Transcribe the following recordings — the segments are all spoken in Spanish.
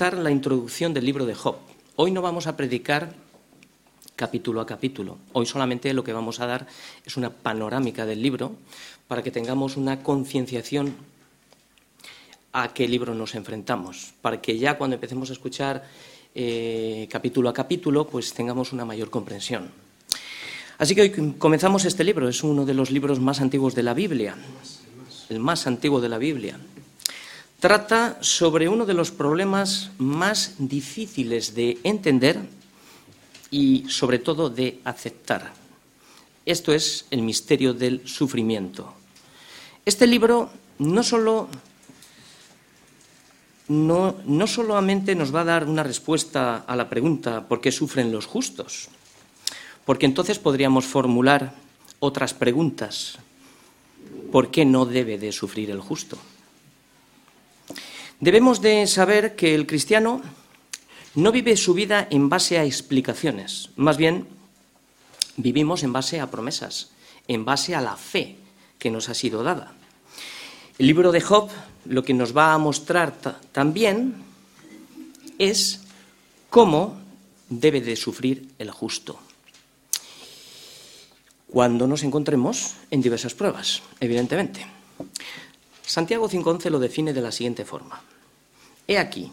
comenzar la introducción del libro de Job. Hoy no vamos a predicar capítulo a capítulo. Hoy solamente lo que vamos a dar es una panorámica del libro para que tengamos una concienciación a qué libro nos enfrentamos, para que ya cuando empecemos a escuchar eh, capítulo a capítulo, pues tengamos una mayor comprensión. Así que hoy comenzamos este libro, es uno de los libros más antiguos de la Biblia, el más antiguo de la Biblia. Trata sobre uno de los problemas más difíciles de entender y sobre todo de aceptar. Esto es el misterio del sufrimiento. Este libro no solo no, no solamente nos va a dar una respuesta a la pregunta ¿por qué sufren los justos? Porque entonces podríamos formular otras preguntas. ¿Por qué no debe de sufrir el justo? Debemos de saber que el cristiano no vive su vida en base a explicaciones, más bien vivimos en base a promesas, en base a la fe que nos ha sido dada. El libro de Job lo que nos va a mostrar también es cómo debe de sufrir el justo cuando nos encontremos en diversas pruebas, evidentemente. Santiago 5.11 lo define de la siguiente forma. He aquí,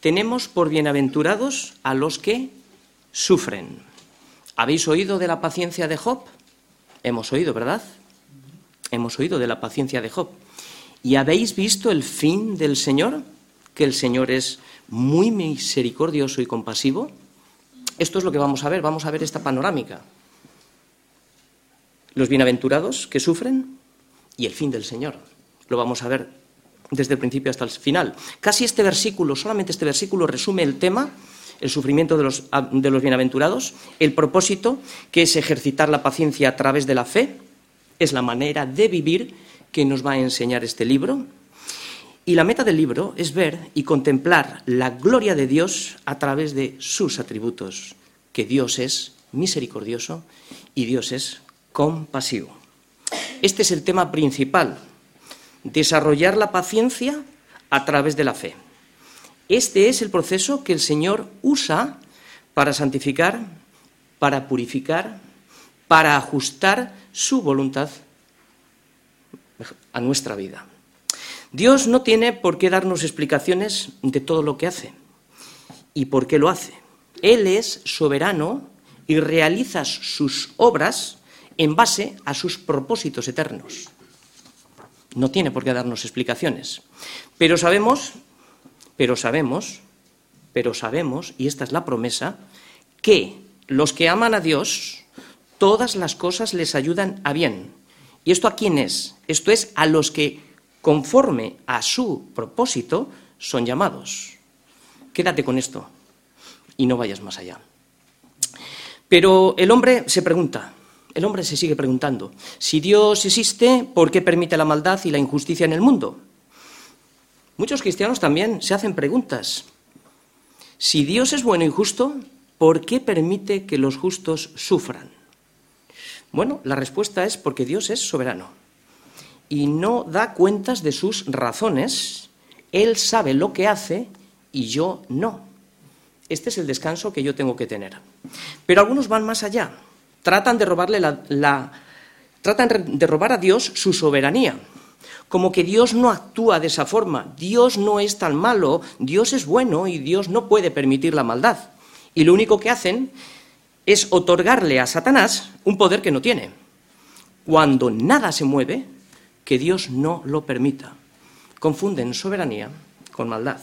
tenemos por bienaventurados a los que sufren. ¿Habéis oído de la paciencia de Job? Hemos oído, ¿verdad? Hemos oído de la paciencia de Job. ¿Y habéis visto el fin del Señor? Que el Señor es muy misericordioso y compasivo. Esto es lo que vamos a ver, vamos a ver esta panorámica. Los bienaventurados que sufren y el fin del Señor. Lo vamos a ver desde el principio hasta el final. Casi este versículo, solamente este versículo resume el tema, el sufrimiento de los, de los bienaventurados, el propósito, que es ejercitar la paciencia a través de la fe, es la manera de vivir que nos va a enseñar este libro. Y la meta del libro es ver y contemplar la gloria de Dios a través de sus atributos, que Dios es misericordioso y Dios es compasivo. Este es el tema principal, desarrollar la paciencia a través de la fe. Este es el proceso que el Señor usa para santificar, para purificar, para ajustar su voluntad a nuestra vida. Dios no tiene por qué darnos explicaciones de todo lo que hace y por qué lo hace. Él es soberano y realiza sus obras en base a sus propósitos eternos. No tiene por qué darnos explicaciones. Pero sabemos, pero sabemos, pero sabemos, y esta es la promesa, que los que aman a Dios, todas las cosas les ayudan a bien, ¿Y esto a quién es? Esto es a los que, conforme a su propósito, son llamados. Quédate con esto y no vayas más allá. Pero el hombre se pregunta, el hombre se sigue preguntando, si Dios existe, ¿por qué permite la maldad y la injusticia en el mundo? Muchos cristianos también se hacen preguntas. Si Dios es bueno y justo, ¿por qué permite que los justos sufran? Bueno, la respuesta es porque Dios es soberano y no da cuentas de sus razones. Él sabe lo que hace y yo no. Este es el descanso que yo tengo que tener. Pero algunos van más allá. Tratan de robarle la, tratan de robar a Dios su soberanía. Como que Dios no actúa de esa forma. Dios no es tan malo, Dios es bueno y Dios no puede permitir la maldad. Y lo único que hacen es otorgarle a Satanás un poder que no tiene. Cuando nada se mueve, que Dios no lo permita. Confunden soberanía con maldad.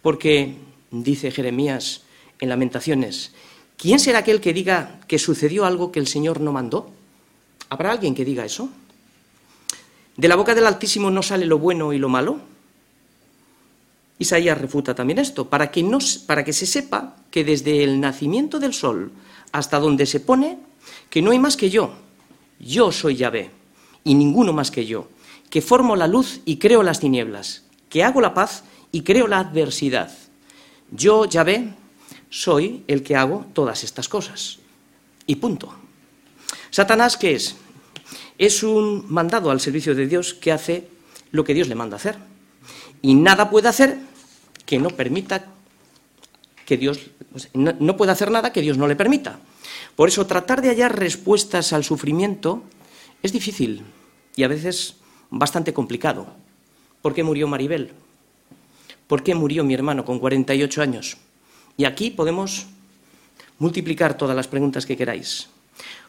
Porque, dice Jeremías en Lamentaciones, ¿quién será aquel que diga que sucedió algo que el Señor no mandó? ¿Habrá alguien que diga eso? ¿De la boca del Altísimo no sale lo bueno y lo malo? Isaías refuta también esto, para que, para que se sepa que desde el nacimiento del sol hasta donde se pone que no hay más que yo. Yo soy Yahvé y ninguno más que yo, que formo la luz y creo las tinieblas, que hago la paz y creo la adversidad. Yo, Yahvé, soy el que hago todas estas cosas. Y punto. Satanás, ¿qué es? Es un mandado al servicio de Dios que hace lo que Dios le manda hacer. Y nada puede hacer que no permita que Dios no, puede hacer nada que Dios no le permita. Por eso tratar de hallar respuestas al sufrimiento es difícil y a veces bastante complicado. ¿Por qué murió Maribel? ¿Por qué murió mi hermano con 48 años? Y aquí podemos multiplicar todas las preguntas que queráis.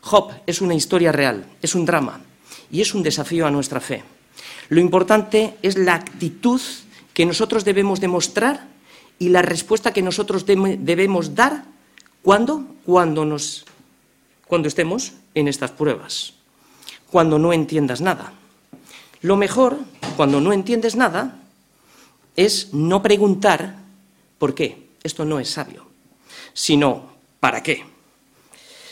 Job es una historia real, es un drama y es un desafío a nuestra fe. Lo importante es la actitud que nosotros debemos demostrar y la respuesta que nosotros debemos dar cuando cuando nos cuando estemos en estas pruebas, cuando no entiendas nada. Lo mejor, cuando no entiendes nada, es no preguntar por qué. Esto no es sabio, sino para qué.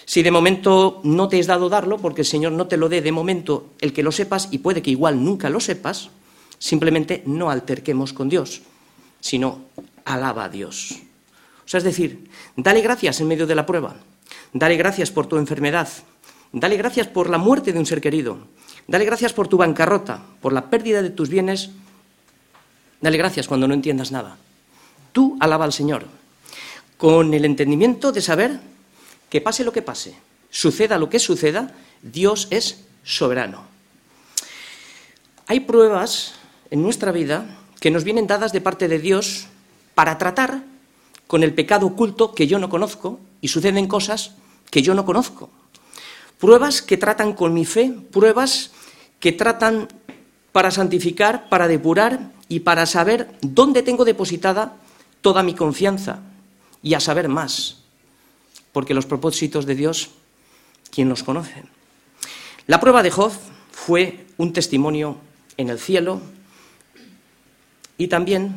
Si de momento no te es dado darlo, porque el Señor no te lo dé de momento el que lo sepas, y puede que igual nunca lo sepas, simplemente no alterquemos con Dios, sino alaba a Dios. O sea, es decir, dale gracias en medio de la prueba, dale gracias por tu enfermedad, dale gracias por la muerte de un ser querido, dale gracias por tu bancarrota, por la pérdida de tus bienes, dale gracias cuando no entiendas nada. Tú alaba al Señor, con el entendimiento de saber que pase lo que pase, suceda lo que suceda, Dios es soberano. Hay pruebas en nuestra vida que nos vienen dadas de parte de Dios para tratar con el pecado oculto que yo no conozco y suceden cosas que yo no conozco. Pruebas que tratan con mi fe, pruebas que tratan para santificar, para depurar y para saber dónde tengo depositada toda mi confianza y a saber más, porque los propósitos de Dios, ¿quién los conoce? La prueba de Job fue un testimonio en el cielo y también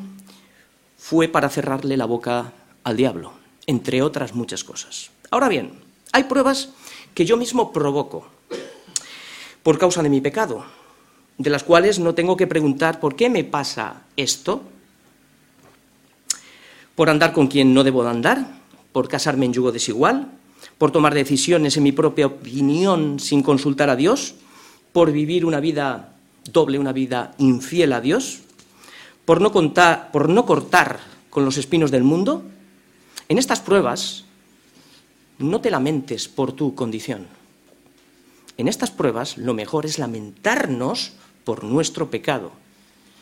fue para cerrarle la boca al diablo, entre otras muchas cosas. Ahora bien, hay pruebas que yo mismo provoco por causa de mi pecado, de las cuales no tengo que preguntar por qué me pasa esto, por andar con quien no debo de andar, por casarme en yugo desigual, por tomar decisiones en mi propia opinión sin consultar a Dios, por vivir una vida doble, una vida infiel a Dios, por no, contar, por no cortar con los espinos del mundo, en estas pruebas no te lamentes por tu condición. En estas pruebas lo mejor es lamentarnos por nuestro pecado.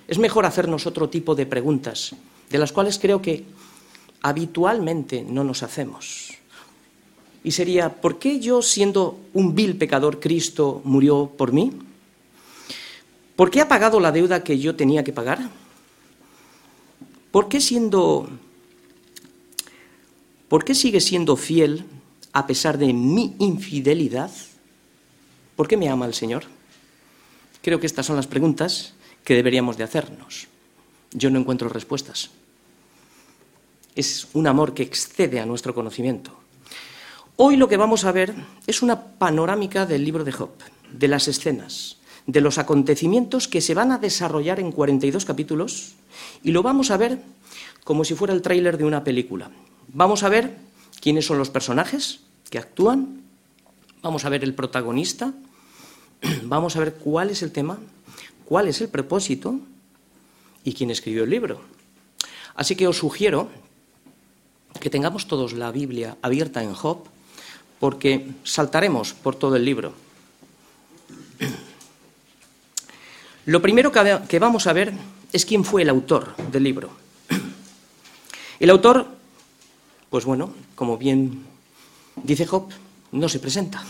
Es mejor hacernos otro tipo de preguntas, de las cuales creo que habitualmente no nos hacemos. Y sería, ¿por qué yo, siendo un vil pecador, Cristo murió por mí? ¿Por qué ha pagado la deuda que yo tenía que pagar? ¿Por qué siendo ¿Por qué sigue siendo fiel a pesar de mi infidelidad? ¿Por qué me ama el Señor? Creo que estas son las preguntas que deberíamos de hacernos. Yo no encuentro respuestas. Es un amor que excede a nuestro conocimiento. Hoy lo que vamos a ver es una panorámica del libro de Job, de las escenas, de los acontecimientos que se van a desarrollar en 42 capítulos y lo vamos a ver como si fuera el tráiler de una película. Vamos a ver quiénes son los personajes que actúan, vamos a ver el protagonista, vamos a ver cuál es el tema, cuál es el propósito y quién escribió el libro. Así que os sugiero que tengamos todos la Biblia abierta en Job, porque saltaremos por todo el libro. Lo primero que vamos a ver es quién fue el autor del libro. El autor, pues bueno, como bien dice Job, no se presenta.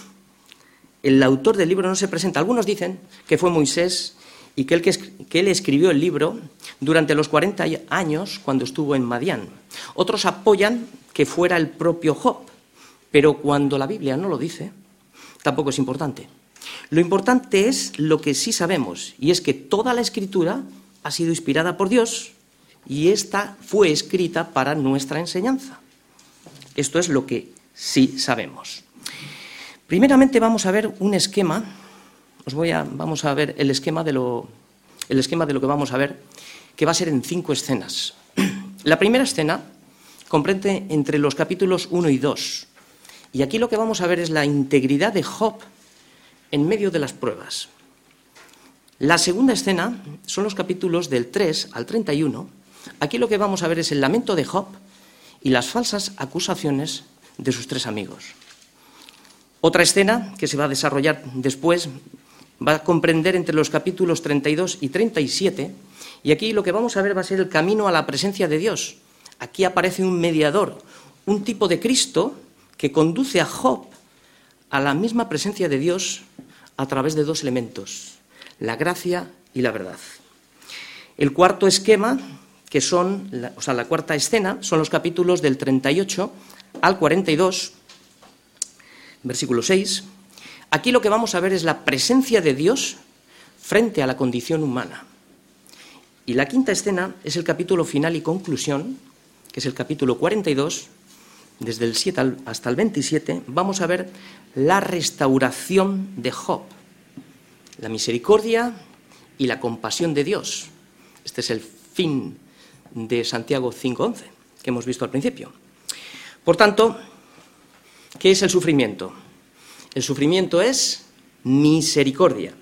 El autor del libro no se presenta. Algunos dicen que fue Moisés y que él, que escribió el libro durante los 40 años cuando estuvo en Madián. Otros apoyan que fuera el propio Job, pero cuando la Biblia no lo dice, tampoco es importante. Lo importante es lo que sí sabemos, y es que toda la escritura ha sido inspirada por Dios y esta fue escrita para nuestra enseñanza. Esto es lo que sí sabemos. Primeramente vamos a ver un esquema, os voy a, vamos a ver el esquema, de lo, el esquema de lo que vamos a ver, que va a ser en cinco escenas. La primera escena comprende entre los capítulos 1 y 2. Y aquí lo que vamos a ver es la integridad de Job en medio de las pruebas. La segunda escena son los capítulos del 3 al 31 Aquí lo que vamos a ver es el lamento de Job y las falsas acusaciones de sus tres amigos. Otra escena que se va a desarrollar después va a comprender entre los capítulos 32 y 37 y aquí lo que vamos a ver va a ser el camino a la presencia de Dios. Aquí aparece un mediador, un tipo de Cristo que conduce a Job a la misma presencia de Dios a través de dos elementos, la gracia y la verdad. El cuarto esquema, que son, o sea, la cuarta escena, son los capítulos del 38 al 42, versículo 6. Aquí lo que vamos a ver es la presencia de Dios frente a la condición humana. Y la quinta escena es el capítulo final y conclusión, que es el capítulo 42, desde el 7 hasta el 27, vamos a ver la restauración de Job, la misericordia y la compasión de Dios. Este es el fin de Santiago 5.11, que hemos visto al principio. Por tanto, ¿qué es el sufrimiento? El sufrimiento es misericordia,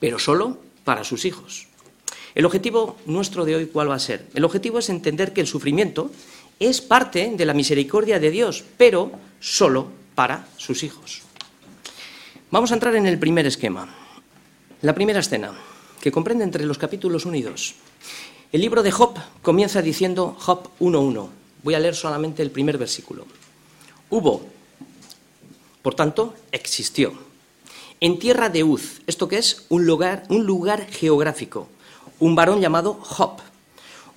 pero solo para sus hijos. El objetivo nuestro de hoy, ¿cuál va a ser? El objetivo es entender que el sufrimiento es parte de la misericordia de Dios, pero solo para sus hijos. Vamos a entrar en el primer esquema, la primera escena, que comprende entre los capítulos 1 y 2. El libro de Job comienza diciendo Job 1.1. Voy a leer solamente el primer versículo. Hubo, por tanto, existió. En tierra de Uz, ¿esto qué es? Un lugar, un lugar geográfico. Un varón llamado Job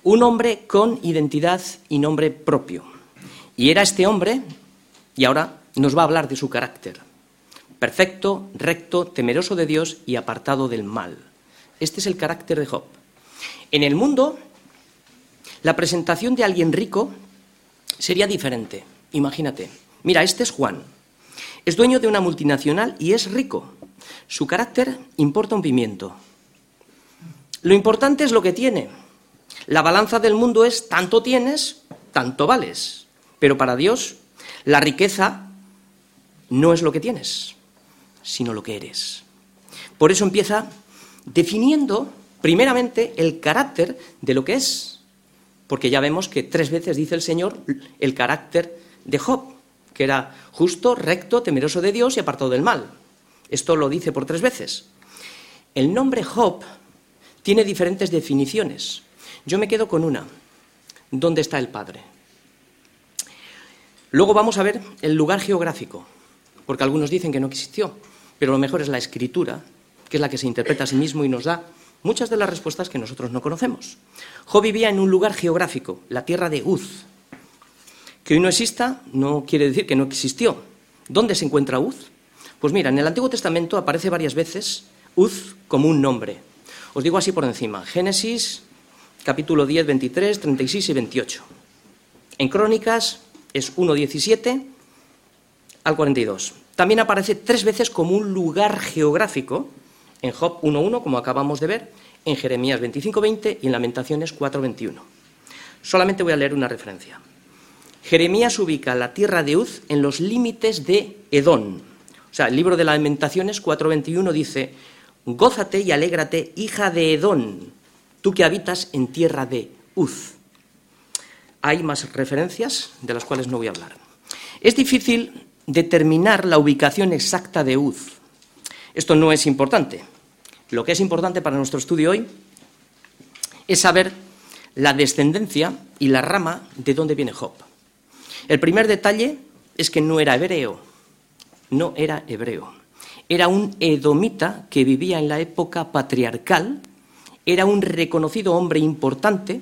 un hombre con identidad y nombre propio. Y era este hombre, y ahora nos va a hablar de su carácter. Perfecto, recto, temeroso de Dios y apartado del mal. Este es el carácter de Job. En el mundo, la presentación de alguien rico sería diferente. Imagínate. Mira, este es Juan. Es dueño de una multinacional y es rico. Su carácter importa un pimiento. Lo importante es lo que tiene, la balanza del mundo es tanto tienes, tanto vales. Pero para Dios, la riqueza no es lo que tienes, sino lo que eres. Por eso empieza definiendo primeramente el carácter de lo que es. Porque ya vemos que tres veces dice el Señor el carácter de Job, que era justo, recto, temeroso de Dios y apartado del mal. Esto lo dice por tres veces. El nombre Job tiene diferentes definiciones. Yo me quedo con una. ¿Dónde está el Padre? Luego vamos a ver el lugar geográfico, porque algunos dicen que no existió, pero lo mejor es la escritura, que es la que se interpreta a sí mismo y nos da muchas de las respuestas que nosotros no conocemos. Job vivía en un lugar geográfico, la tierra de Uz. Que hoy no exista no quiere decir que no existió. ¿Dónde se encuentra Uz? Pues mira, en el Antiguo Testamento aparece varias veces Uz como un nombre. Os digo así por encima. Génesis capítulo 10, 23, 36 y 28. En Crónicas es 1, 17 al 42. También aparece tres veces como un lugar geográfico en Job 1.1, como acabamos de ver, en Jeremías 25.20 y en Lamentaciones 4.21. Solamente voy a leer una referencia. Jeremías ubica la tierra de Uz en los límites de Edón. O sea, el libro de Lamentaciones 4.21 dice, Gózate y alégrate, hija de Edón, tú que habitas en tierra de Uz. Hay más referencias de las cuales no voy a hablar. Es difícil determinar la ubicación exacta de Uz. Esto no es importante. Lo que es importante para nuestro estudio hoy es saber la descendencia y la rama de dónde viene Job. El primer detalle es que no era hebreo, no era hebreo. Era un edomita que vivía en la época patriarcal era un reconocido hombre importante,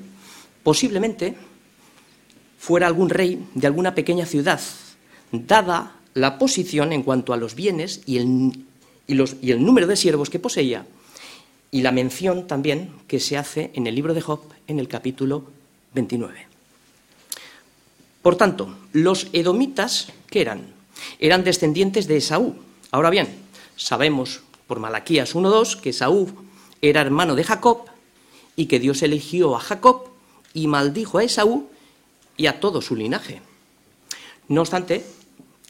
posiblemente fuera algún rey de alguna pequeña ciudad, dada la posición en cuanto a los bienes y el, número de siervos que poseía, y la mención también que se hace en el libro de Job en el capítulo 29. Por tanto, los edomitas, ¿qué eran? Eran descendientes de Esaú. Ahora bien, sabemos por Malaquías 1.2 que Esaú era hermano de Jacob y que Dios eligió a Jacob y maldijo a Esaú y a todo su linaje. No obstante,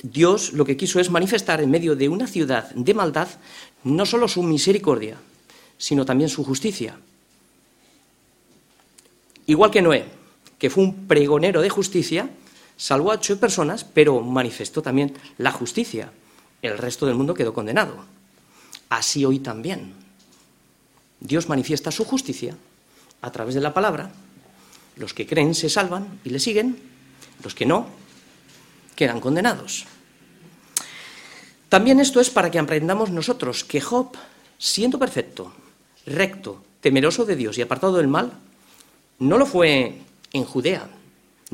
Dios lo que quiso es manifestar en medio de una ciudad de maldad no solo su misericordia, sino también su justicia. igual que Noé, que fue un pregonero de justicia, salvó a ocho personas, pero manifestó también la justicia. El resto del mundo quedó condenado. Así hoy también. Dios manifiesta su justicia a través de la palabra. Los que creen se salvan y le siguen, los que no quedan condenados. También esto es para que aprendamos nosotros que Job, siendo perfecto, recto, temeroso de Dios y apartado del mal, no lo fue en Judea,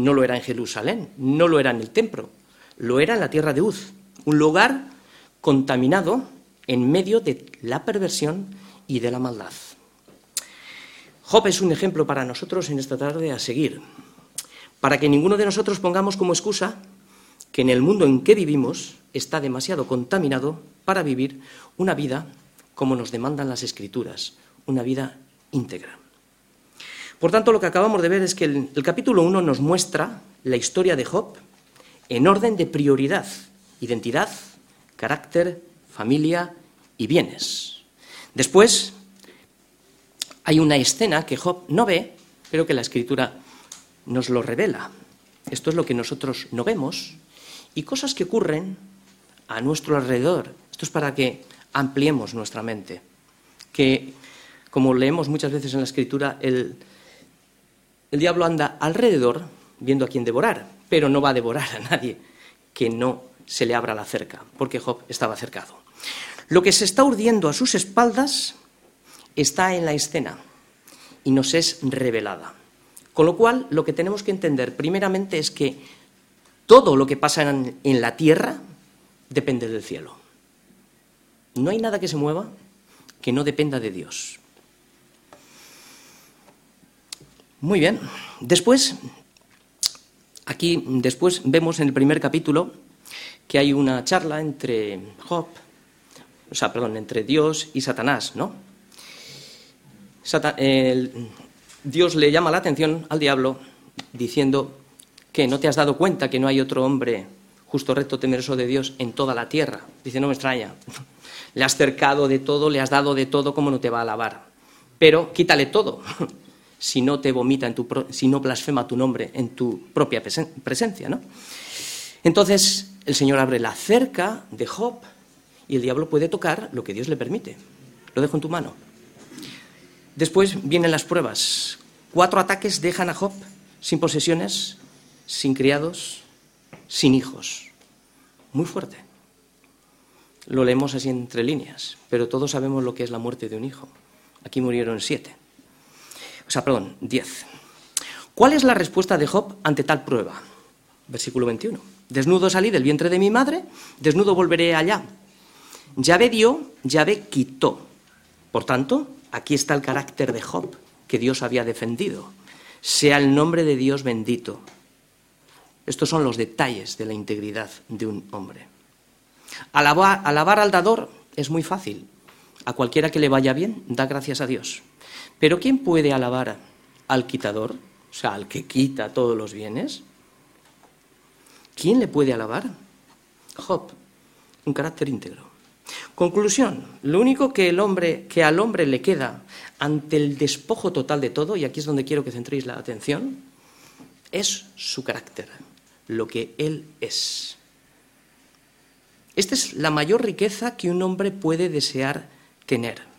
no lo era en Jerusalén, no lo era en el templo, lo era en la tierra de Uz, un lugar contaminado en medio de la perversión y de la maldad. Job es un ejemplo para nosotros en esta tarde a seguir, para que ninguno de nosotros pongamos como excusa que en el mundo en que vivimos está demasiado contaminado para vivir una vida como nos demandan las escrituras, una vida íntegra. Por tanto, lo que acabamos de ver es que el, capítulo 1 nos muestra la historia de Job en orden de prioridad, identidad, carácter, familia y bienes. Después hay una escena que Job no ve, pero que la escritura nos lo revela. Esto es lo que nosotros no vemos y cosas que ocurren a nuestro alrededor. Esto es para que ampliemos nuestra mente, que como leemos muchas veces en la escritura, el, el diablo anda alrededor viendo a quién devorar, pero no va a devorar a nadie que no se le abra la cerca, porque Job estaba cercado. Lo que se está urdiendo a sus espaldas está en la escena y nos es revelada. Con lo cual, lo que tenemos que entender primeramente es que todo lo que pasa en, la tierra depende del cielo. No hay nada que se mueva que no dependa de Dios. Muy bien. Después, aquí después vemos en el primer capítulo que hay una charla entre Job, o sea, perdón, entre Dios y Satanás, ¿no? Dios le llama la atención al diablo diciendo que no te has dado cuenta que no hay otro hombre justo, recto, temeroso de Dios en toda la tierra. Dice, no me extraña. Le has cercado de todo, le has dado de todo, ¿cómo no te va a alabar? Pero quítale todo si no te vomita, en tu si no blasfema tu nombre en tu propia presencia. ¿no? Entonces el Señor abre la cerca de Job y el diablo puede tocar lo que Dios le permite. Lo dejo en tu mano. Después vienen las pruebas. Cuatro ataques dejan a Job sin posesiones, sin criados, sin hijos. Muy fuerte. Lo leemos así entre líneas, pero todos sabemos lo que es la muerte de un hijo. Aquí murieron siete o sea, perdón, 10. ¿Cuál es la respuesta de Job ante tal prueba? Versículo 21. Desnudo salí del vientre de mi madre, desnudo volveré allá. Yahvé dio, Yahvé quitó. Por tanto, aquí está el carácter de Job que Dios había defendido. Sea el nombre de Dios bendito. Estos son los detalles de la integridad de un hombre. Alabar, alabar al dador es muy fácil. A cualquiera que le vaya bien, da gracias a Dios. Pero ¿quién puede alabar al quitador? O sea, al que quita todos los bienes. ¿Quién le puede alabar? Job, un carácter íntegro. Conclusión, lo único que, el hombre, que al hombre le queda ante el despojo total de todo, y aquí es donde quiero que centréis la atención, es su carácter, lo que él es. Esta es la mayor riqueza que un hombre puede desear tener.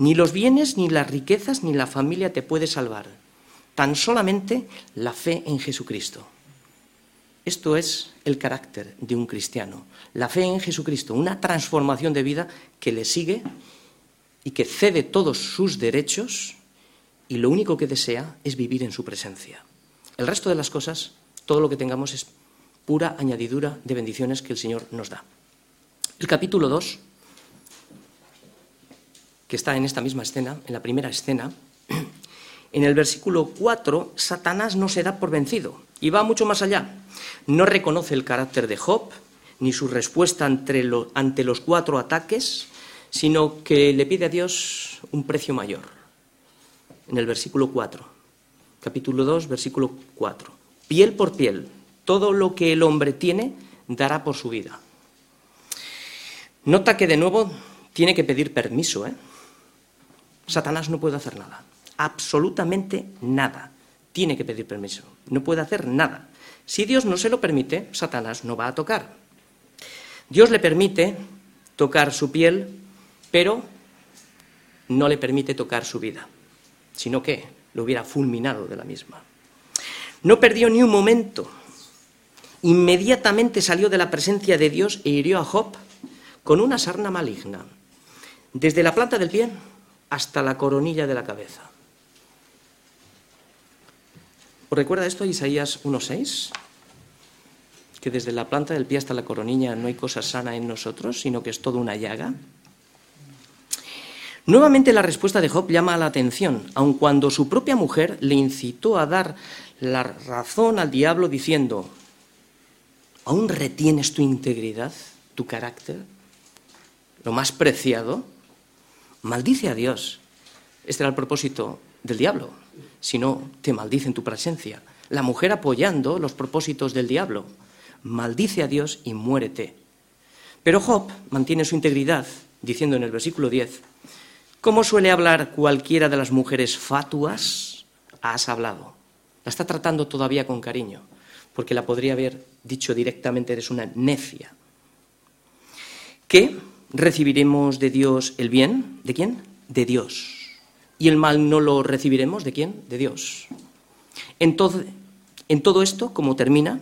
Ni los bienes, ni las riquezas, ni la familia te puede salvar. Tan solamente la fe en Jesucristo. Esto es el carácter de un cristiano. La fe en Jesucristo, una transformación de vida que le sigue y que cede todos sus derechos y lo único que desea es vivir en su presencia. El resto de las cosas, todo lo que tengamos es pura añadidura de bendiciones que el Señor nos da. El capítulo 2 que está en esta misma escena, en la primera escena, en el versículo 4, Satanás no se da por vencido y va mucho más allá. No reconoce el carácter de Job ni su respuesta ante, los cuatro ataques, sino que le pide a Dios un precio mayor. En el versículo 4, capítulo 2, versículo 4. Piel por piel, todo lo que el hombre tiene dará por su vida. Nota que de nuevo tiene que pedir permiso, ¿eh? Satanás no puede hacer nada, absolutamente nada. tiene que pedir permiso, no puede hacer nada. Si Dios no se lo permite, Satanás no va a tocar. Dios le permite tocar su piel, pero no le permite tocar su vida, sino que lo hubiera fulminado de la misma. No perdió ni un momento. Inmediatamente salió de la presencia de Dios e hirió a Job con una sarna maligna, desde la planta del pie hasta la coronilla de la cabeza. ¿Os recuerda esto Isaías 1.6? Que desde la planta del pie hasta la coronilla no hay cosa sana en nosotros, sino que es toda una llaga. Nuevamente la respuesta de Job llama la atención, aun cuando su propia mujer le incitó a dar la razón al diablo diciendo, ¿aún retienes tu integridad, tu carácter, lo más preciado? Maldice a Dios. Este era el propósito del diablo, si no, te maldice en tu presencia. La mujer apoyando los propósitos del diablo. Maldice a Dios y muérete. Pero Job mantiene su integridad, diciendo en el versículo 10, ¿cómo suele hablar cualquiera de las mujeres fatuas? Has hablado. La está tratando todavía con cariño, porque la podría haber dicho directamente, eres una necia. ¿Qué? ¿Recibiremos de Dios el bien? ¿De quién? De Dios y el mal no lo recibiremos de quién? De Dios. Entonces, en todo esto, como termina,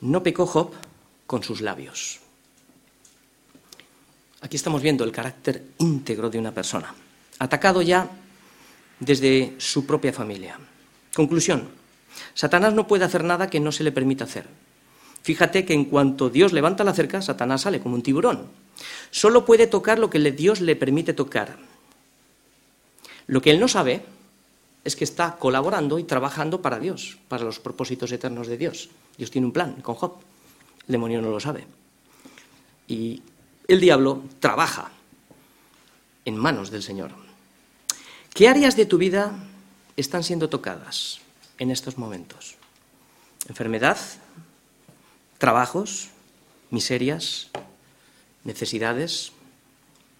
no pecó Job con sus labios. Aquí estamos viendo el carácter íntegro de una persona, atacado ya desde su propia familia. Conclusión, Satanás no puede hacer nada que no se le permita hacer. Fíjate que en cuanto Dios levanta la cerca, Satanás sale como un tiburón. Solo puede tocar lo que Dios le permite tocar. Lo que él no sabe es que está colaborando y trabajando para Dios, para los propósitos eternos de Dios. Dios tiene un plan con Job. El demonio no lo sabe. Y el diablo trabaja en manos del Señor. ¿Qué áreas de tu vida están siendo tocadas en estos momentos? Enfermedad, trabajos, miserias, necesidades,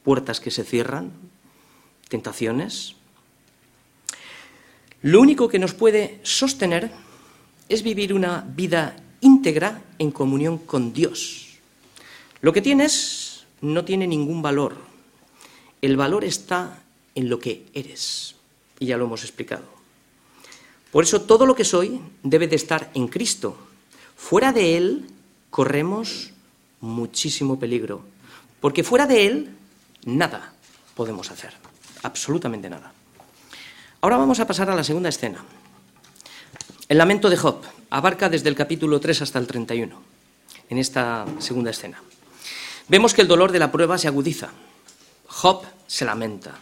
puertas que se cierran, tentaciones. Lo único que nos puede sostener es vivir una vida íntegra en comunión con Dios. Lo que tienes no tiene ningún valor. El valor está en lo que eres. Y ya lo hemos explicado. Por eso todo lo que soy debe de estar en Cristo. Fuera de Él corremos muchísimo peligro. Porque fuera de Él nada podemos hacer. Absolutamente nada. Ahora vamos a pasar a la segunda escena. El lamento de Job abarca desde el capítulo 3 hasta el 31, en esta segunda escena. Vemos que el dolor de la prueba se agudiza. Job se lamenta.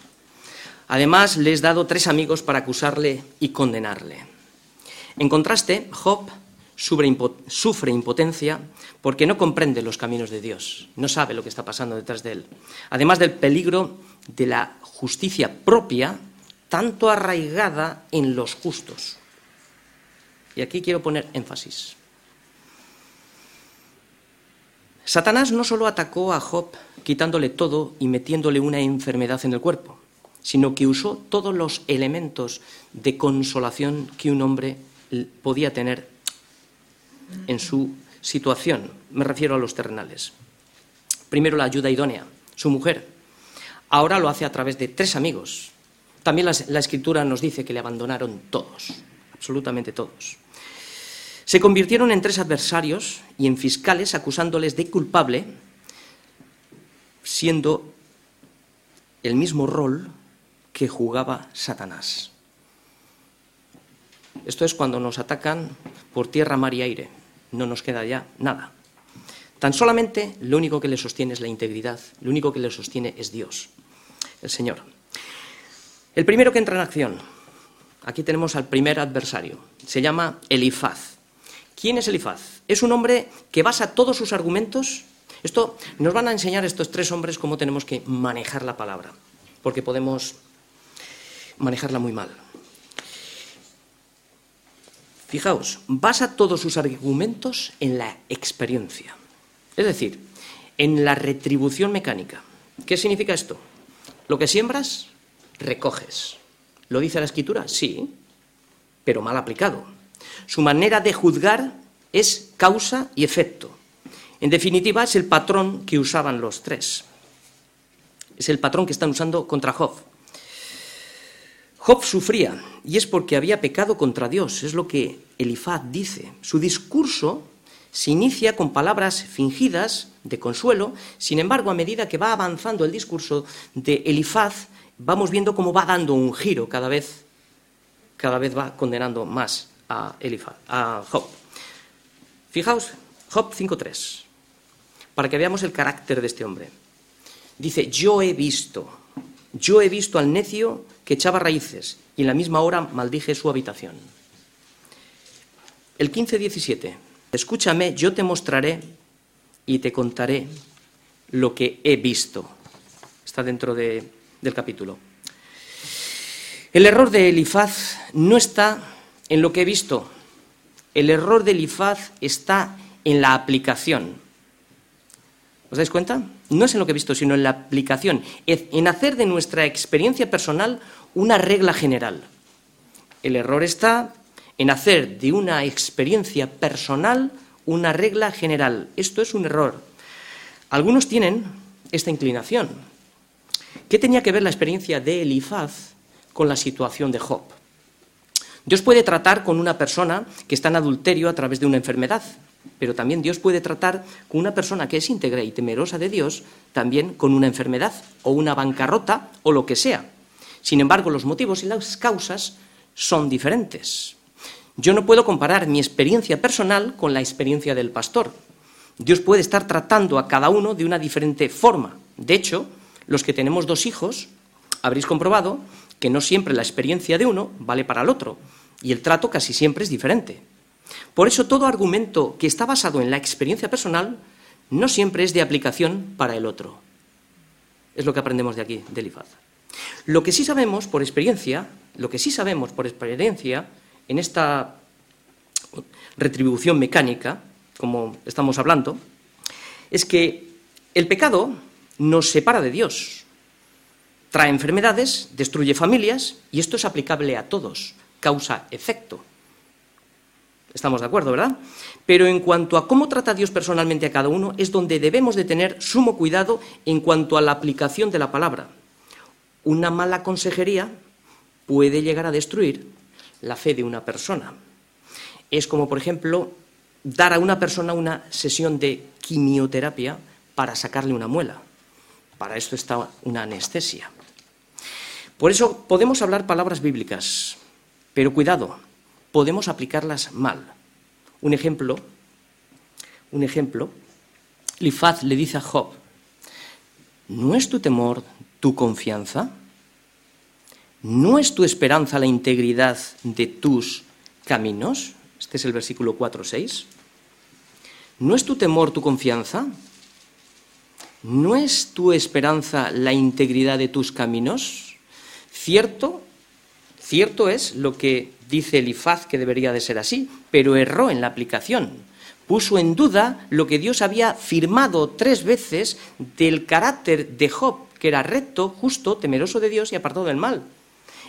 Además, le es dado tres amigos para acusarle y condenarle. En contraste, Job sufre impotencia porque no comprende los caminos de Dios, no sabe lo que está pasando detrás de él. Además del peligro de la justicia propia tanto arraigada en los justos. Y aquí quiero poner énfasis. Satanás no solo atacó a Job quitándole todo y metiéndole una enfermedad en el cuerpo, sino que usó todos los elementos de consolación que un hombre podía tener en su situación. Me refiero a los terrenales. Primero la ayuda idónea, su mujer. Ahora lo hace a través de tres amigos, también la, escritura nos dice que le abandonaron todos, absolutamente todos. Se convirtieron en tres adversarios y en fiscales acusándoles de culpable, siendo el mismo rol que jugaba Satanás. Esto es cuando nos atacan por tierra, mar y aire. No nos queda ya nada. Tan solamente lo único que le sostiene es la integridad, lo único que le sostiene es Dios, el Señor. El primero que entra en acción, aquí tenemos al primer adversario, se llama Elifaz. ¿Quién es Elifaz? Es un hombre que basa todos sus argumentos. Esto nos van a enseñar estos tres hombres cómo tenemos que manejar la palabra, porque podemos manejarla muy mal. Fijaos, basa todos sus argumentos en la experiencia, es decir, en la retribución mecánica. ¿Qué significa esto? Lo que siembras, recoges. ¿Lo dice la escritura? Sí. pero mal aplicado. Su manera de juzgar es causa y efecto. En definitiva, es el patrón que usaban los tres. Es el patrón que están usando contra Job. Job sufría y es porque había pecado contra Dios, es lo que Elifaz dice. Su discurso se inicia con palabras fingidas de consuelo, sin embargo, a medida que va avanzando el discurso de Elifaz, vamos viendo cómo va dando un giro cada vez, cada vez va condenando más a Elifaz, a Job. Fijaos, Job 5.3, para que veamos el carácter de este hombre. Dice, yo he visto, yo he visto al necio que echaba raíces y en la misma hora maldije su habitación. El 15.17, escúchame, yo te mostraré y te contaré lo que he visto. Está dentro del capítulo. El error de Elifaz no está en lo que he visto. El error de Elifaz está en la aplicación. ¿Os dais cuenta? No es en lo que he visto, sino en la aplicación. En hacer de nuestra experiencia personal una regla general. El error está en hacer de una experiencia personal una regla general. Esto es un error. Algunos tienen esta inclinación. ¿Qué tenía que ver la experiencia de Elifaz con la situación de Job? Dios puede tratar con una persona que está en adulterio a través de una enfermedad, pero también Dios puede tratar con una persona que es íntegra y temerosa de Dios también con una enfermedad o una bancarrota o lo que sea. Sin embargo, los motivos y las causas son diferentes. Yo no puedo comparar mi experiencia personal con la experiencia del pastor. Dios puede estar tratando a cada uno de una diferente forma. De hecho, los que tenemos dos hijos, habréis comprobado que no siempre la experiencia de uno vale para el otro, y el trato casi siempre es diferente. Por eso todo argumento que está basado en la experiencia personal no siempre es de aplicación para el otro. Es lo que aprendemos de aquí, de. Lo que sí sabemos por experiencia, lo que sí sabemos por experiencia en esta retribución mecánica, como estamos hablando, es que el pecado nos separa de Dios, trae enfermedades, destruye familias, y esto es aplicable a todos, causa-efecto. Estamos de acuerdo, ¿verdad? Pero en cuanto a cómo trata Dios personalmente a cada uno, es donde debemos de tener sumo cuidado en cuanto a la aplicación de la palabra. Una mala consejería puede llegar a destruir la fe de una persona. Es como, por ejemplo, dar a una persona una sesión de quimioterapia para sacarle una muela. Para esto está una anestesia. Por eso podemos hablar palabras bíblicas, pero cuidado, podemos aplicarlas mal. Un ejemplo, un ejemplo, Lifaz le dice a Job, ¿no es tu temor tu confianza? ¿No es tu esperanza la integridad de tus caminos? Este es el versículo 4-6. ¿No es tu temor tu confianza? ¿No es tu esperanza la integridad de tus caminos? Cierto, cierto es lo que dice Elifaz que debería de ser así, pero erró en la aplicación. Puso en duda lo que Dios había firmado tres veces del carácter de Job, que era recto, justo, temeroso de Dios y apartado del mal.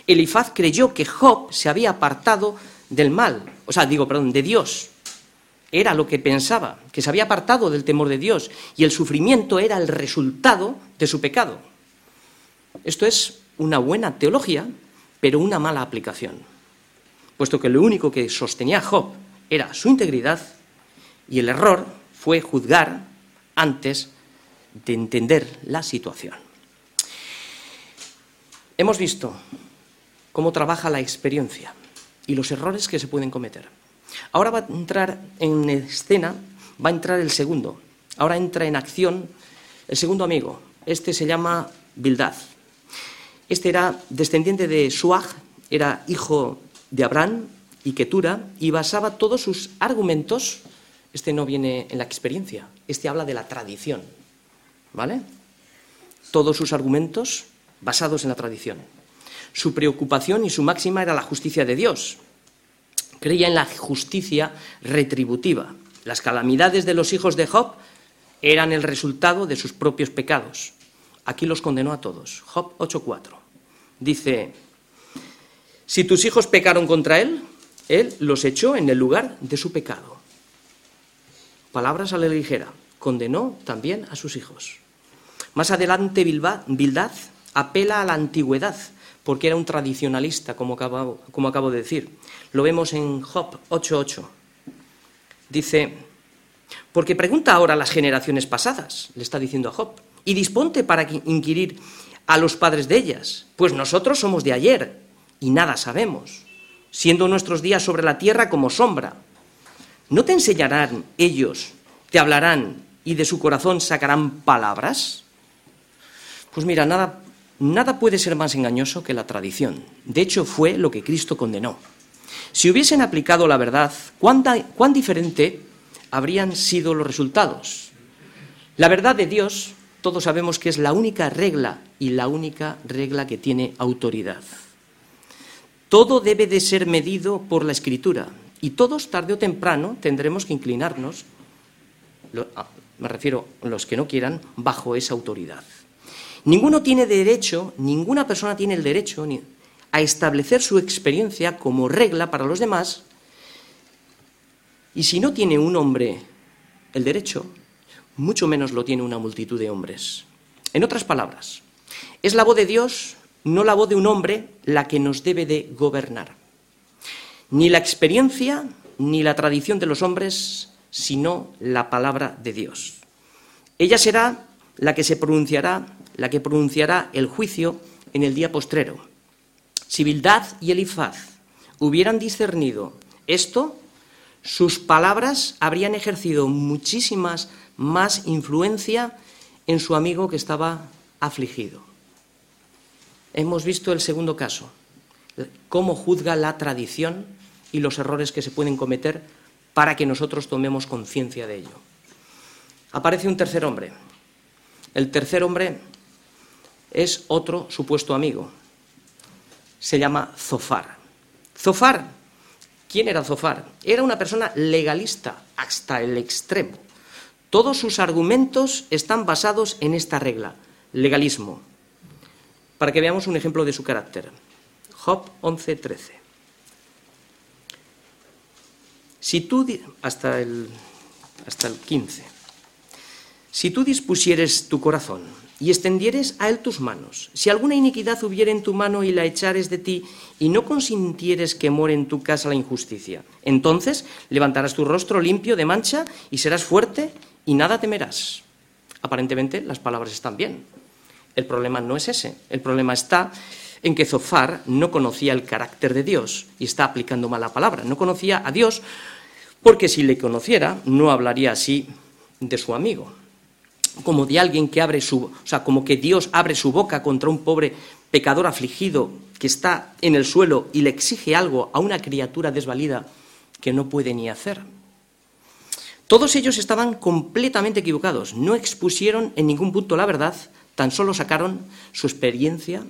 Elifaz creyó que Job se había apartado del mal, o sea, digo, perdón, de Dios. Era lo que pensaba, que se había apartado del temor de Dios y el sufrimiento era el resultado de su pecado. Esto es una buena teología, pero una mala aplicación, puesto que lo único que sostenía a Job era su integridad y el error fue juzgar antes de entender la situación. Hemos visto cómo trabaja la experiencia y los errores que se pueden cometer. Ahora va a entrar en escena, va a entrar el segundo. Ahora entra en acción el segundo amigo. Este se llama Bildad. Este era descendiente de Suag, era hijo de Abraham y Ketura, y basaba todos sus argumentos. Este no viene en la experiencia, este habla de la tradición. ¿Vale? Todos sus argumentos basados en la tradición. Su preocupación y su máxima era la justicia de Dios. Creía en la justicia retributiva. Las calamidades de los hijos de Job eran el resultado de sus propios pecados. Aquí los condenó a todos. Job 8.4. Dice, si tus hijos pecaron contra él, Él los echó en el lugar de su pecado. Palabras a la ligera. Condenó también a sus hijos. Más adelante, Bildad apela a la antigüedad, porque era un tradicionalista, como como acabo de decir. Lo vemos en Job 8.8. Dice, porque pregunta ahora a las generaciones pasadas, le está diciendo a Job, y disponte para inquirir a los padres de ellas, pues nosotros somos de ayer y nada sabemos, siendo nuestros días sobre la tierra como sombra. ¿No te enseñarán ellos, te hablarán y de su corazón sacarán palabras? Pues mira, nada, nada puede ser más engañoso que la tradición. De hecho, fue lo que Cristo condenó. Si hubiesen aplicado la verdad, ¿cuán, cuán diferente habrían sido los resultados? La verdad de Dios, todos sabemos que es la única regla y la única regla que tiene autoridad. Todo debe de ser medido por la escritura y todos, tarde o temprano, tendremos que inclinarnos, me refiero a los que no quieran, bajo esa autoridad. Ninguno tiene derecho, ninguna persona tiene el derecho a establecer su experiencia como regla para los demás y si no tiene un hombre el derecho, mucho menos lo tiene una multitud de hombres. En otras palabras, es la voz de Dios, no la voz de un hombre, la que nos debe de gobernar. Ni la experiencia ni la tradición de los hombres, sino la palabra de Dios. Ella será la que se pronunciará, la que pronunciará el juicio en el día postrero. Si Bildad y Elifaz hubieran discernido esto, sus palabras habrían ejercido muchísimas más influencia en su amigo que estaba afligido. Hemos visto el segundo caso, cómo juzga la tradición y los errores que se pueden cometer para que nosotros tomemos conciencia de ello. Aparece un tercer hombre. El tercer hombre es otro supuesto amigo. Se llama Zofar. Zofar, ¿quién era Zofar? Era una persona legalista hasta el extremo. Todos sus argumentos están basados en esta regla, legalismo. Para que veamos un ejemplo de su carácter. Job 11:13. Si tú hasta el hasta el 15. Si tú dispusieres tu corazón y extendieres a él tus manos, si alguna iniquidad hubiere en tu mano y la echares de ti, y no consintieres que more en tu casa la injusticia, entonces levantarás tu rostro limpio de mancha y serás fuerte y nada temerás. Aparentemente las palabras están bien. El problema no es ese. El problema está en que Zofar no conocía el carácter de Dios y está aplicando mala palabra. No conocía a Dios porque si le conociera no hablaría así de su amigo como de alguien que abre su, o sea, como que Dios abre su boca contra un pobre pecador afligido que está en el suelo y le exige algo a una criatura desvalida que no puede ni hacer. Todos ellos estaban completamente equivocados, no expusieron en ningún punto la verdad, tan solo sacaron su experiencia,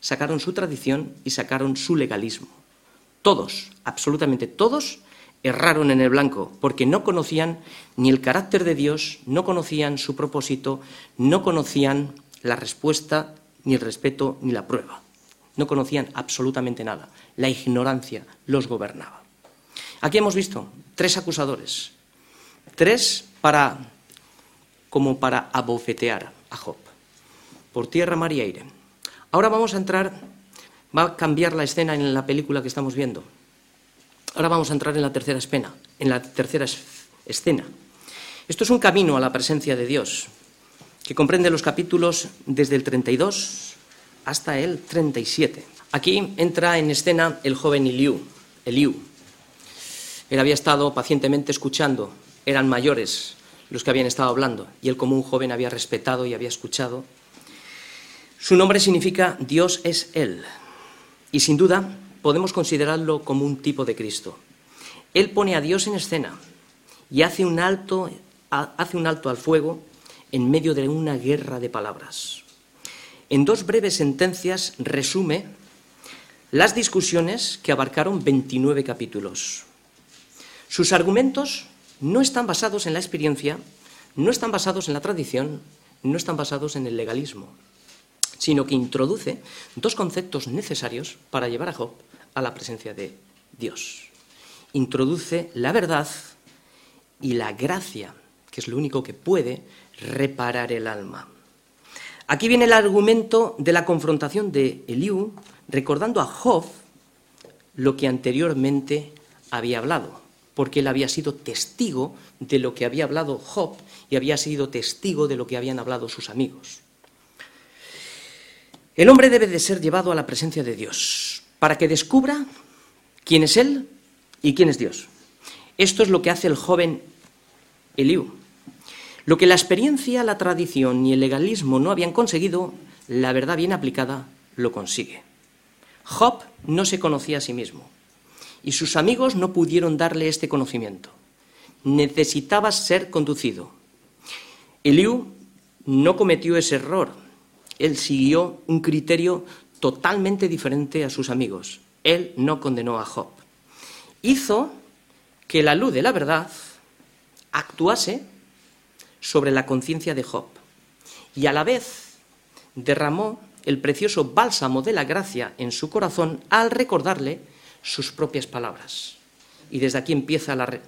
sacaron su tradición y sacaron su legalismo. Todos, absolutamente todos, erraron en el blanco, porque no conocían ni el carácter de Dios, no conocían su propósito, no conocían la respuesta, ni el respeto, ni la prueba. No conocían absolutamente nada. La ignorancia los gobernaba. Aquí hemos visto tres acusadores, tres para como para abofetear a Job, por tierra, mar y aire. Ahora vamos a entrar, va a cambiar la escena en la película que estamos viendo. Ahora vamos a entrar en la tercera escena, en la tercera escena. Esto es un camino a la presencia de Dios que comprende los capítulos desde el 32 hasta el 37. Aquí entra en escena el joven Eliú. Eliú. Él había estado pacientemente escuchando, eran mayores los que habían estado hablando, y él como un joven había respetado y había escuchado. Su nombre significa Dios es Él, y sin duda podemos considerarlo como un tipo de Cristo. Él pone a Dios en escena y hace un alto, hace un alto al fuego en medio de una guerra de palabras. En dos breves sentencias resume las discusiones que abarcaron 29 capítulos. Sus argumentos no están basados en la experiencia, no están basados en la tradición, no están basados en el legalismo, sino que introduce dos conceptos necesarios para llevar a Job a la presencia de Dios. introduce la verdad y la gracia, que es lo único que puede reparar el alma. Aquí viene el argumento de la confrontación de Eliú, recordando a Job lo que anteriormente había hablado, porque él había sido testigo de lo que había hablado Job y había sido testigo de lo que habían hablado sus amigos. El hombre debe de ser llevado a la presencia de Dios para que descubra quién es Él y quién es Dios. Esto es lo que hace el joven Eliú. Lo que la experiencia, la tradición y el legalismo no habían conseguido, la verdad bien aplicada lo consigue. Job no se conocía a sí mismo y sus amigos no pudieron darle este conocimiento. Necesitaba ser conducido. Eliú no cometió ese error. Él siguió un criterio totalmente diferente a sus amigos. Él no condenó a Job. Hizo que la luz de la verdad actuase sobre la conciencia de Job y a la vez derramó el precioso bálsamo de la gracia en su corazón al recordarle sus propias palabras. Y desde aquí empieza la,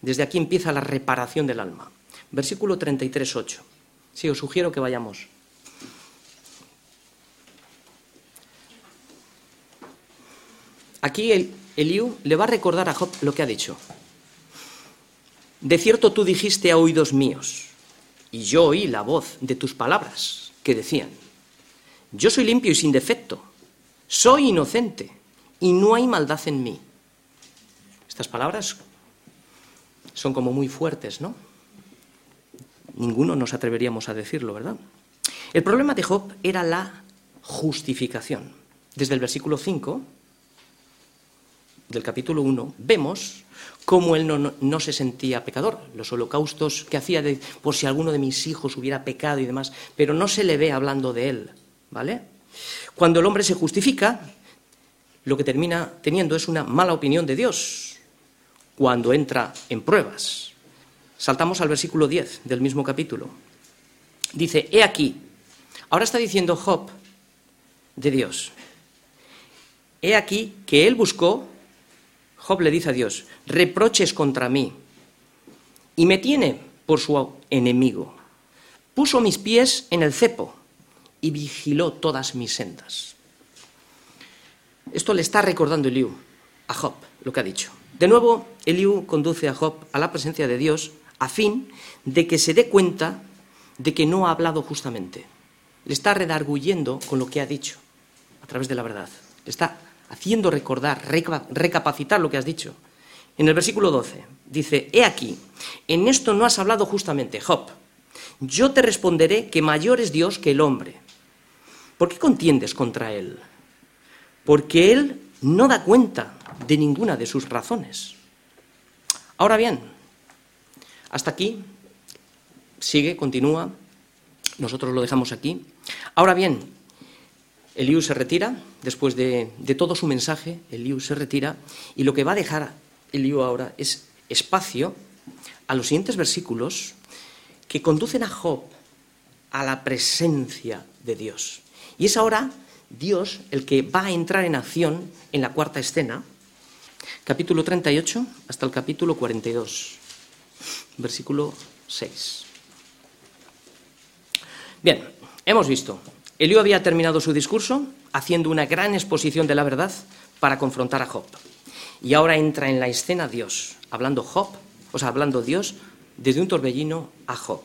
desde aquí empieza la reparación del alma. Versículo 33, 8. Sí, os sugiero que vayamos. Aquí el, Eliú le va a recordar a Job lo que ha dicho. De cierto tú dijiste a oídos míos, y yo oí la voz de tus palabras que decían, yo soy limpio y sin defecto, soy inocente y no hay maldad en mí. Estas palabras son como muy fuertes, ¿no? Ninguno nos atreveríamos a decirlo, ¿verdad? El problema de Job era la justificación. Desde el versículo 5 del capítulo 1 vemos cómo él no, se sentía pecador, los holocaustos que hacía de, por si alguno de mis hijos hubiera pecado y demás, pero no se le ve hablando de él, ¿vale? Cuando el hombre se justifica, lo que termina teniendo es una mala opinión de Dios cuando entra en pruebas. Saltamos al versículo 10 del mismo capítulo. Dice, he aquí, ahora está diciendo Job de Dios, he aquí que él buscó Job le dice a Dios, reproches contra mí, y me tiene por su enemigo. Puso mis pies en el cepo y vigiló todas mis sendas. Esto le está recordando Eliú a Job, lo que ha dicho. De nuevo, Eliú conduce a Job a la presencia de Dios a fin de que se dé cuenta de que no ha hablado justamente. Le está redarguyendo con lo que ha dicho a través de la verdad. Le está haciendo recordar, recapacitar lo que has dicho. En el versículo 12 dice, He aquí, en esto no has hablado justamente, Job. Yo te responderé que mayor es Dios que el hombre. ¿Por qué contiendes contra él? Porque él no da cuenta de ninguna de sus razones. Ahora bien, hasta aquí, sigue, continúa, nosotros lo dejamos aquí. Ahora bien, Eliú se retira, después de, todo su mensaje, Eliú se retira, y lo que va a dejar Eliú ahora es espacio a los siguientes versículos que conducen a Job a la presencia de Dios. Y es ahora Dios el que va a entrar en acción en la cuarta escena, capítulo 38 hasta el capítulo 42, versículo 6. Bien, hemos visto Eliú había terminado su discurso haciendo una gran exposición de la verdad para confrontar a Job. Y ahora entra en la escena Dios, hablando Job, o sea, hablando Dios desde un torbellino a Job.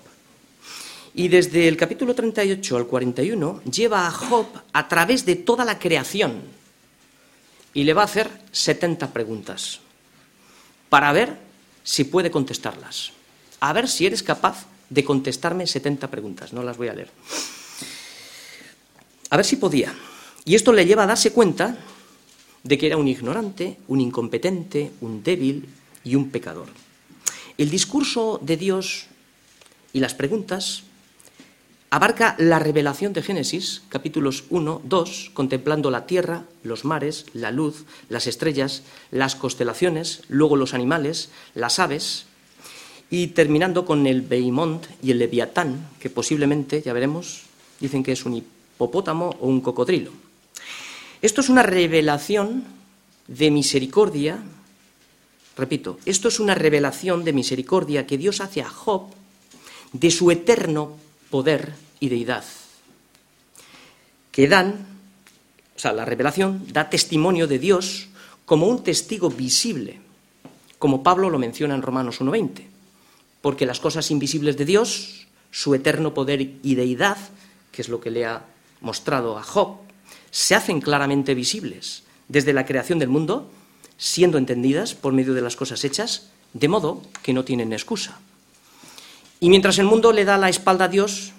Y desde el capítulo 38 al 41 lleva a Job a través de toda la creación y le va a hacer 70 preguntas para ver si puede contestarlas. A ver si eres capaz de contestarme 70 preguntas. No las voy a leer a ver si podía. Y esto le lleva a darse cuenta de que era un ignorante, un incompetente, un débil y un pecador. El discurso de Dios y las preguntas abarca la revelación de Génesis, capítulos 1, 2, contemplando la tierra, los mares, la luz, las estrellas, las constelaciones, luego los animales, las aves, y terminando con el Beimont y el Leviatán, que posiblemente, ya veremos, dicen que es un o un cocodrilo. Esto es una revelación de misericordia Repito, esto es una revelación de misericordia que Dios hace a Job de su eterno poder y deidad, que dan, o sea, la revelación da testimonio de Dios como un testigo visible, como Pablo lo menciona en Romanos 1.20, porque las cosas invisibles de Dios, su eterno poder y deidad, que es lo que le ha mostrado a Job, se hacen claramente visibles desde la creación del mundo siendo entendidas por medio de las cosas hechas, de modo que no tienen excusa. Y mientras el mundo le da la espalda a Dios,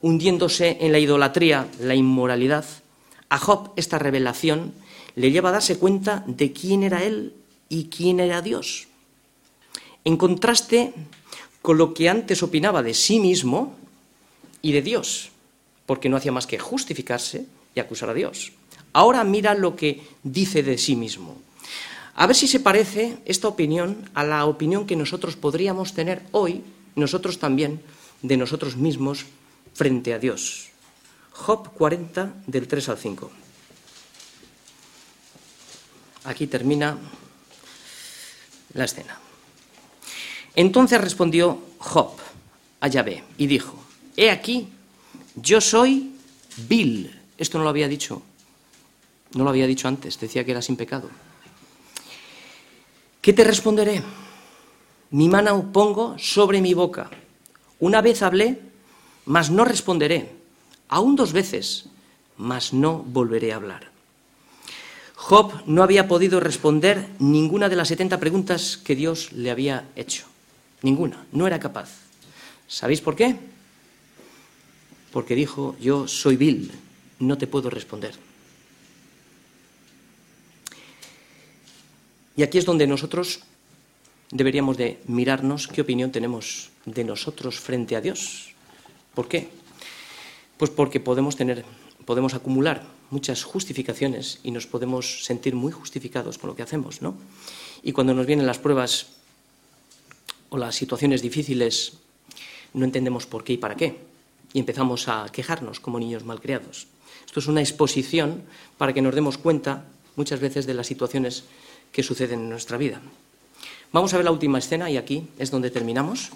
hundiéndose en la idolatría, la inmoralidad, a Job esta revelación le lleva a darse cuenta de quién era él y quién era Dios. En contraste con lo que antes opinaba de sí mismo y de Dios, porque no hacía más que justificarse y acusar a Dios. Ahora mira lo que dice de sí mismo. A ver si se parece esta opinión a la opinión que nosotros podríamos tener hoy, nosotros también, de nosotros mismos frente a Dios. Job 40 del 3 al 5. Aquí termina la escena. Entonces respondió Job a Yahvé y dijo, He aquí, yo soy vil. Esto no lo había dicho, no lo había dicho antes, decía que era sin pecado. ¿Qué te responderé? Mi mano pongo sobre mi boca. Una vez hablé, mas no responderé. Aún dos veces, mas no volveré a hablar. Job no había podido responder ninguna de las setenta preguntas que Dios le había hecho. Ninguna. No era capaz. ¿Sabéis por qué? Porque dijo, yo soy vil, no te puedo responder. Y aquí es donde nosotros deberíamos de mirarnos qué opinión tenemos de nosotros frente a Dios. ¿Por qué? Pues porque podemos tener, podemos acumular muchas justificaciones y nos podemos sentir muy justificados con lo que hacemos, ¿no? Y cuando nos vienen las pruebas o las situaciones difíciles, no entendemos por qué y para qué. Y empezamos a quejarnos como niños malcriados. Esto es una exposición para que nos demos cuenta muchas veces de las situaciones que suceden en nuestra vida. Vamos a ver la última escena y aquí es donde terminamos.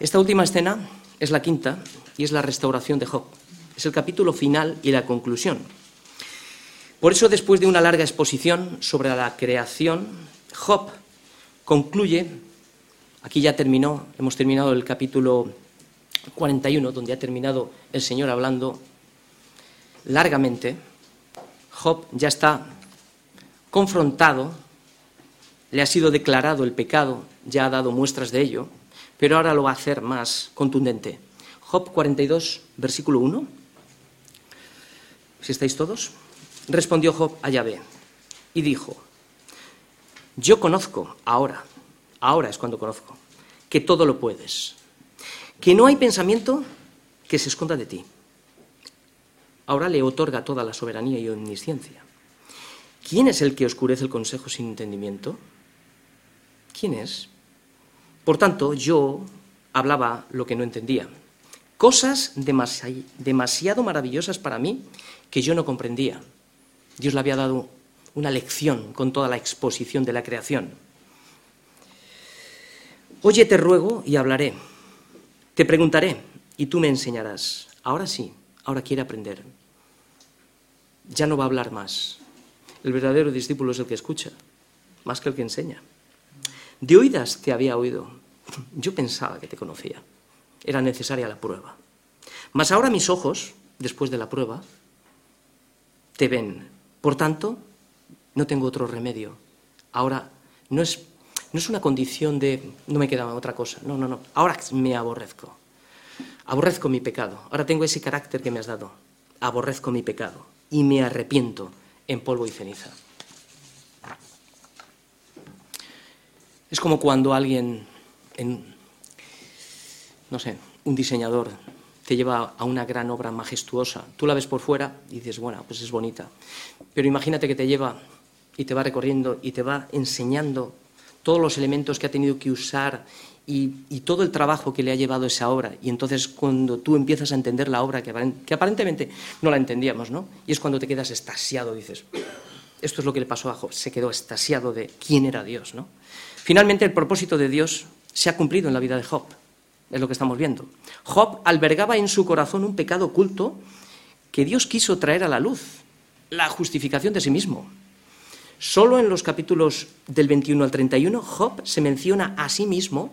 Esta última escena es la quinta y es la restauración de Job. Es el capítulo final y la conclusión. Por eso, después de una larga exposición sobre la creación, Job concluye, aquí ya terminó, hemos terminado el capítulo 41, donde ha terminado el Señor hablando largamente, Job ya está confrontado, le ha sido declarado el pecado, ya ha dado muestras de ello, pero ahora lo va a hacer más contundente. Job 42, versículo 1. Si estáis todos. Respondió Job a Yahvé y dijo, yo conozco ahora, ahora es cuando conozco, que todo lo puedes, que no hay pensamiento que se esconda de ti. Ahora le otorga toda la soberanía y omnisciencia. ¿Quién es el que oscurece el consejo sin entendimiento? ¿Quién es? Por tanto, yo hablaba lo que no entendía. Cosas demasiado maravillosas para mí que yo no comprendía. Dios le había dado una lección con toda la exposición de la creación. Oye, te ruego y hablaré. Te preguntaré y tú me enseñarás. Ahora sí, ahora quiere aprender. Ya no va a hablar más. El verdadero discípulo es el que escucha, más que el que enseña. De oídas te había oído. Yo pensaba que te conocía. Era necesaria la prueba. Mas ahora mis ojos, después de la prueba, te ven. Por tanto, no tengo otro remedio. Ahora no es, no es una condición de no me queda otra cosa. No, no, no. Ahora me aborrezco. Aborrezco mi pecado. Ahora tengo ese carácter que me has dado. Aborrezco mi pecado y me arrepiento en polvo y ceniza. Es como cuando alguien, no sé, un diseñador te lleva a una gran obra majestuosa. Tú la ves por fuera y dices, bueno, pues es bonita. Pero imagínate que te lleva y te va recorriendo y te va enseñando todos los elementos que ha tenido que usar y, todo el trabajo que le ha llevado esa obra. Y entonces cuando tú empiezas a entender la obra, que, aparentemente no la entendíamos, ¿no? Y es cuando te quedas estasiado, dices, Esto es lo que le pasó a Job, se quedó estasiado de quién era Dios, ¿no? Finalmente el propósito de Dios se ha cumplido en la vida de Job, es lo que estamos viendo. Job albergaba en su corazón un pecado oculto que Dios quiso traer a la luz, la justificación de sí mismo. Solo en los capítulos del 21 al 31 Job se menciona a sí mismo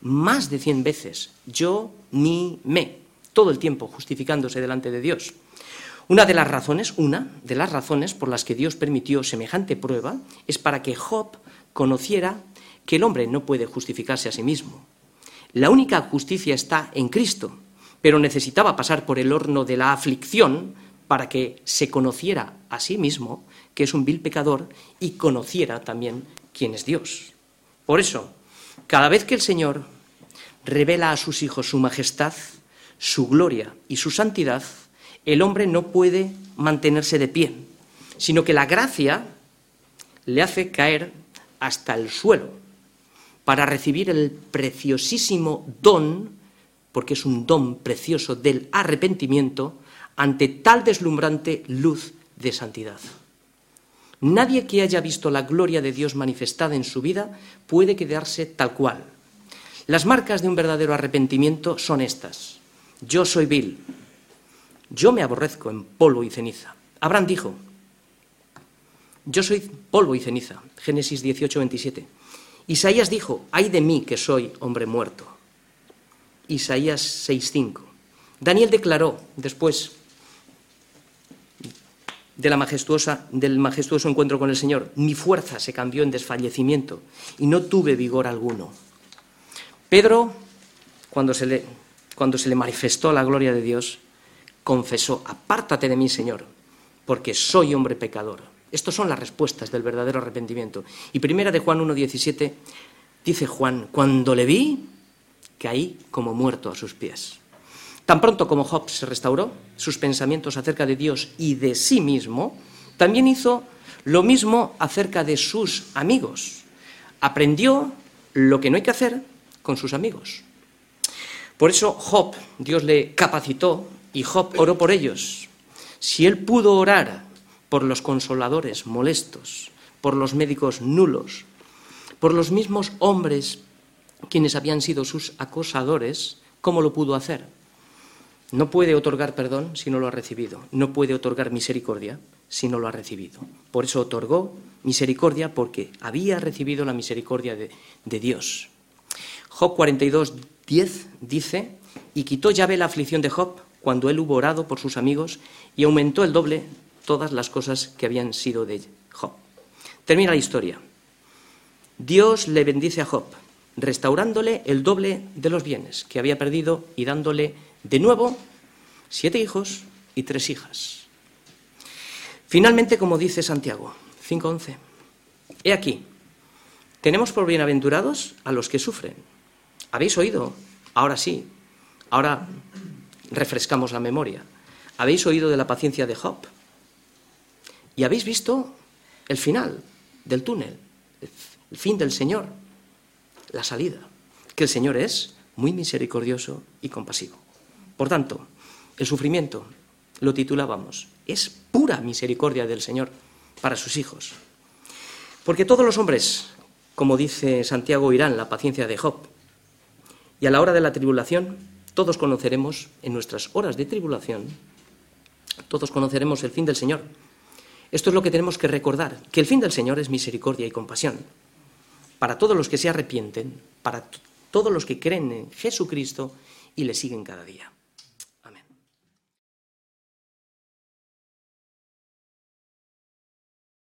más de cien veces, yo, ni, me, todo el tiempo justificándose delante de Dios. Una de las razones, una de las razones por las que Dios permitió semejante prueba es para que Job conociera que el hombre no puede justificarse a sí mismo. La única justicia está en Cristo, pero necesitaba pasar por el horno de la aflicción para que se conociera a sí mismo que es un vil pecador y conociera también quién es Dios. Por eso, cada vez que el Señor revela a sus hijos su majestad, su gloria y su santidad, el hombre no puede mantenerse de pie, sino que la gracia le hace caer hasta el suelo para recibir el preciosísimo don, porque es un don precioso del arrepentimiento, ante tal deslumbrante luz de santidad. Nadie que haya visto la gloria de Dios manifestada en su vida puede quedarse tal cual. Las marcas de un verdadero arrepentimiento son estas. Yo soy vil, yo me aborrezco en polvo y ceniza. Abraham dijo, yo soy polvo y ceniza. Génesis 18, 27. Isaías dijo, ay de mí que soy hombre muerto. Isaías 6.5. Daniel declaró después del majestuoso encuentro con el Señor, mi fuerza se cambió en desfallecimiento y no tuve vigor alguno. Pedro, cuando se le, cuando se le manifestó la gloria de Dios, confesó, apártate de mí, Señor, porque soy hombre pecador. Estas son las respuestas del verdadero arrepentimiento. Y primera de Juan 1.17 dice Juan, cuando le vi, caí como muerto a sus pies. Tan pronto como Job se restauró, sus pensamientos acerca de Dios y de sí mismo, también hizo lo mismo acerca de sus amigos. Aprendió lo que no hay que hacer con sus amigos. Por eso Job, Dios le capacitó y Job oró por ellos. Si él pudo orar por los consoladores molestos, por los médicos nulos, por los mismos hombres quienes habían sido sus acosadores, ¿cómo lo pudo hacer? No puede otorgar perdón si no lo ha recibido, no puede otorgar misericordia si no lo ha recibido. Por eso otorgó misericordia porque había recibido la misericordia de, Dios. Job 42, 10 dice, y quitó Yahvé la aflicción de Job cuando él hubo orado por sus amigos y aumentó el doble todas las cosas que habían sido de Job. Termina la historia. Dios le bendice a Job, restaurándole el doble de los bienes que había perdido y dándole de nuevo siete hijos y tres hijas. Finalmente, como dice Santiago 5.11, he aquí, tenemos por bienaventurados a los que sufren. ¿Habéis oído? Ahora sí. Ahora refrescamos la memoria. Habéis oído de la paciencia de Job y habéis visto el final del túnel, el fin del Señor, la salida, que el Señor es muy misericordioso y compasivo. Por tanto, el sufrimiento, lo titulábamos, es pura misericordia del Señor para sus hijos. Porque todos los hombres, como dice Santiago, irán la paciencia de Job. Y a la hora de la tribulación, todos conoceremos en nuestras horas de tribulación, todos conoceremos el fin del Señor. Esto es lo que tenemos que recordar, que el fin del Señor es misericordia y compasión. Para todos los que se arrepienten, para todos los que creen en Jesucristo y le siguen cada día.